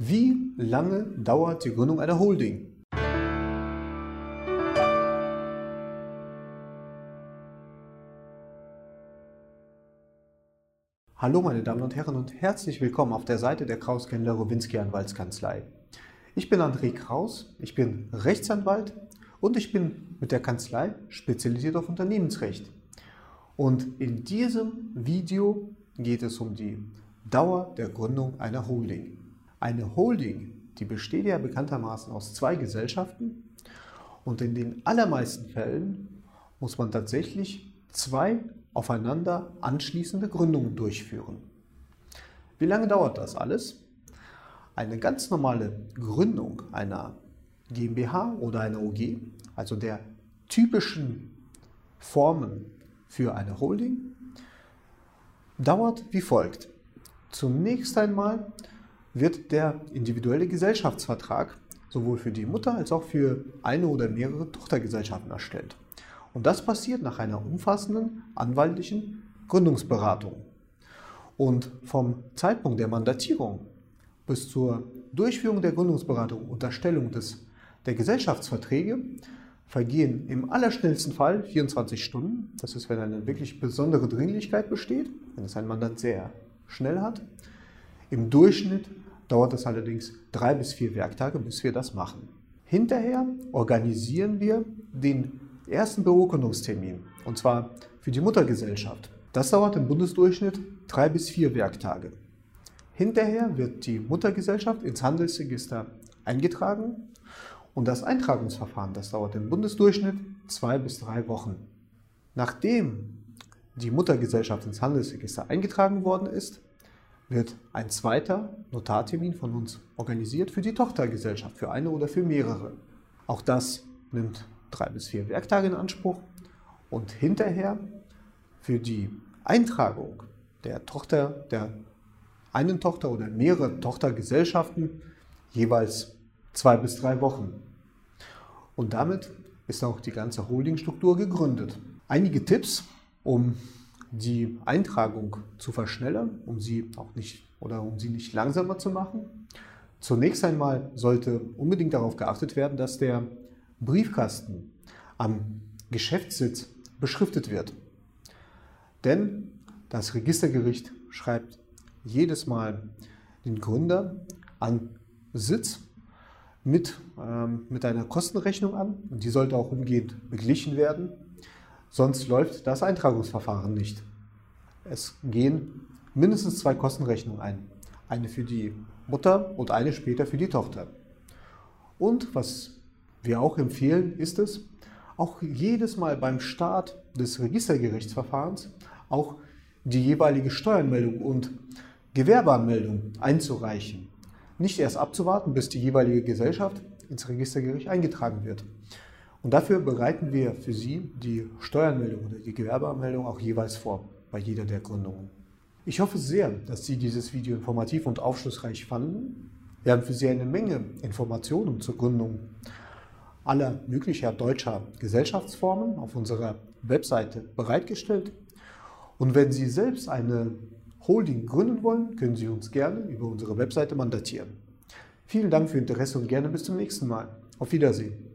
Wie lange dauert die Gründung einer Holding? Hallo meine Damen und Herren und herzlich willkommen auf der Seite der Kraus Kendler Rowinski Anwaltskanzlei. Ich bin André Kraus, ich bin Rechtsanwalt und ich bin mit der Kanzlei spezialisiert auf Unternehmensrecht. Und in diesem Video geht es um die Dauer der Gründung einer Holding. Eine Holding, die besteht ja bekanntermaßen aus zwei Gesellschaften und in den allermeisten Fällen muss man tatsächlich zwei aufeinander anschließende Gründungen durchführen. Wie lange dauert das alles? Eine ganz normale Gründung einer GmbH oder einer OG, also der typischen Formen für eine Holding, dauert wie folgt. Zunächst einmal wird der individuelle Gesellschaftsvertrag sowohl für die Mutter als auch für eine oder mehrere Tochtergesellschaften erstellt. Und das passiert nach einer umfassenden anwaltlichen Gründungsberatung. Und vom Zeitpunkt der Mandatierung bis zur Durchführung der Gründungsberatung und Erstellung des, der Gesellschaftsverträge vergehen im allerschnellsten Fall 24 Stunden. Das ist, wenn eine wirklich besondere Dringlichkeit besteht, wenn es ein Mandant sehr schnell hat. Im Durchschnitt dauert es allerdings drei bis vier Werktage, bis wir das machen. Hinterher organisieren wir den ersten Beurkundungstermin, und zwar für die Muttergesellschaft. Das dauert im Bundesdurchschnitt drei bis vier Werktage. Hinterher wird die Muttergesellschaft ins Handelsregister eingetragen und das Eintragungsverfahren, das dauert im Bundesdurchschnitt zwei bis drei Wochen. Nachdem die Muttergesellschaft ins Handelsregister eingetragen worden ist, wird ein zweiter Notartermin von uns organisiert für die Tochtergesellschaft, für eine oder für mehrere. Auch das nimmt drei bis vier Werktage in Anspruch und hinterher für die Eintragung der Tochter, der einen Tochter oder mehrere Tochtergesellschaften jeweils zwei bis drei Wochen. Und damit ist auch die ganze Holdingstruktur gegründet. Einige Tipps, um die Eintragung zu verschnellern, um sie auch nicht oder um sie nicht langsamer zu machen. Zunächst einmal sollte unbedingt darauf geachtet werden, dass der Briefkasten am Geschäftssitz beschriftet wird. Denn das Registergericht schreibt jedes Mal den Gründer an Sitz mit, ähm, mit einer Kostenrechnung an und die sollte auch umgehend beglichen werden. Sonst läuft das Eintragungsverfahren nicht. Es gehen mindestens zwei Kostenrechnungen ein. Eine für die Mutter und eine später für die Tochter. Und was wir auch empfehlen, ist es, auch jedes Mal beim Start des Registergerichtsverfahrens auch die jeweilige Steuernmeldung und Gewerbeanmeldung einzureichen. Nicht erst abzuwarten, bis die jeweilige Gesellschaft ins Registergericht eingetragen wird. Und dafür bereiten wir für Sie die Steuernmeldung oder die Gewerbeanmeldung auch jeweils vor, bei jeder der Gründungen. Ich hoffe sehr, dass Sie dieses Video informativ und aufschlussreich fanden. Wir haben für Sie eine Menge Informationen zur Gründung aller möglicher deutscher Gesellschaftsformen auf unserer Webseite bereitgestellt. Und wenn Sie selbst eine Holding gründen wollen, können Sie uns gerne über unsere Webseite mandatieren. Vielen Dank für Ihr Interesse und gerne bis zum nächsten Mal. Auf Wiedersehen.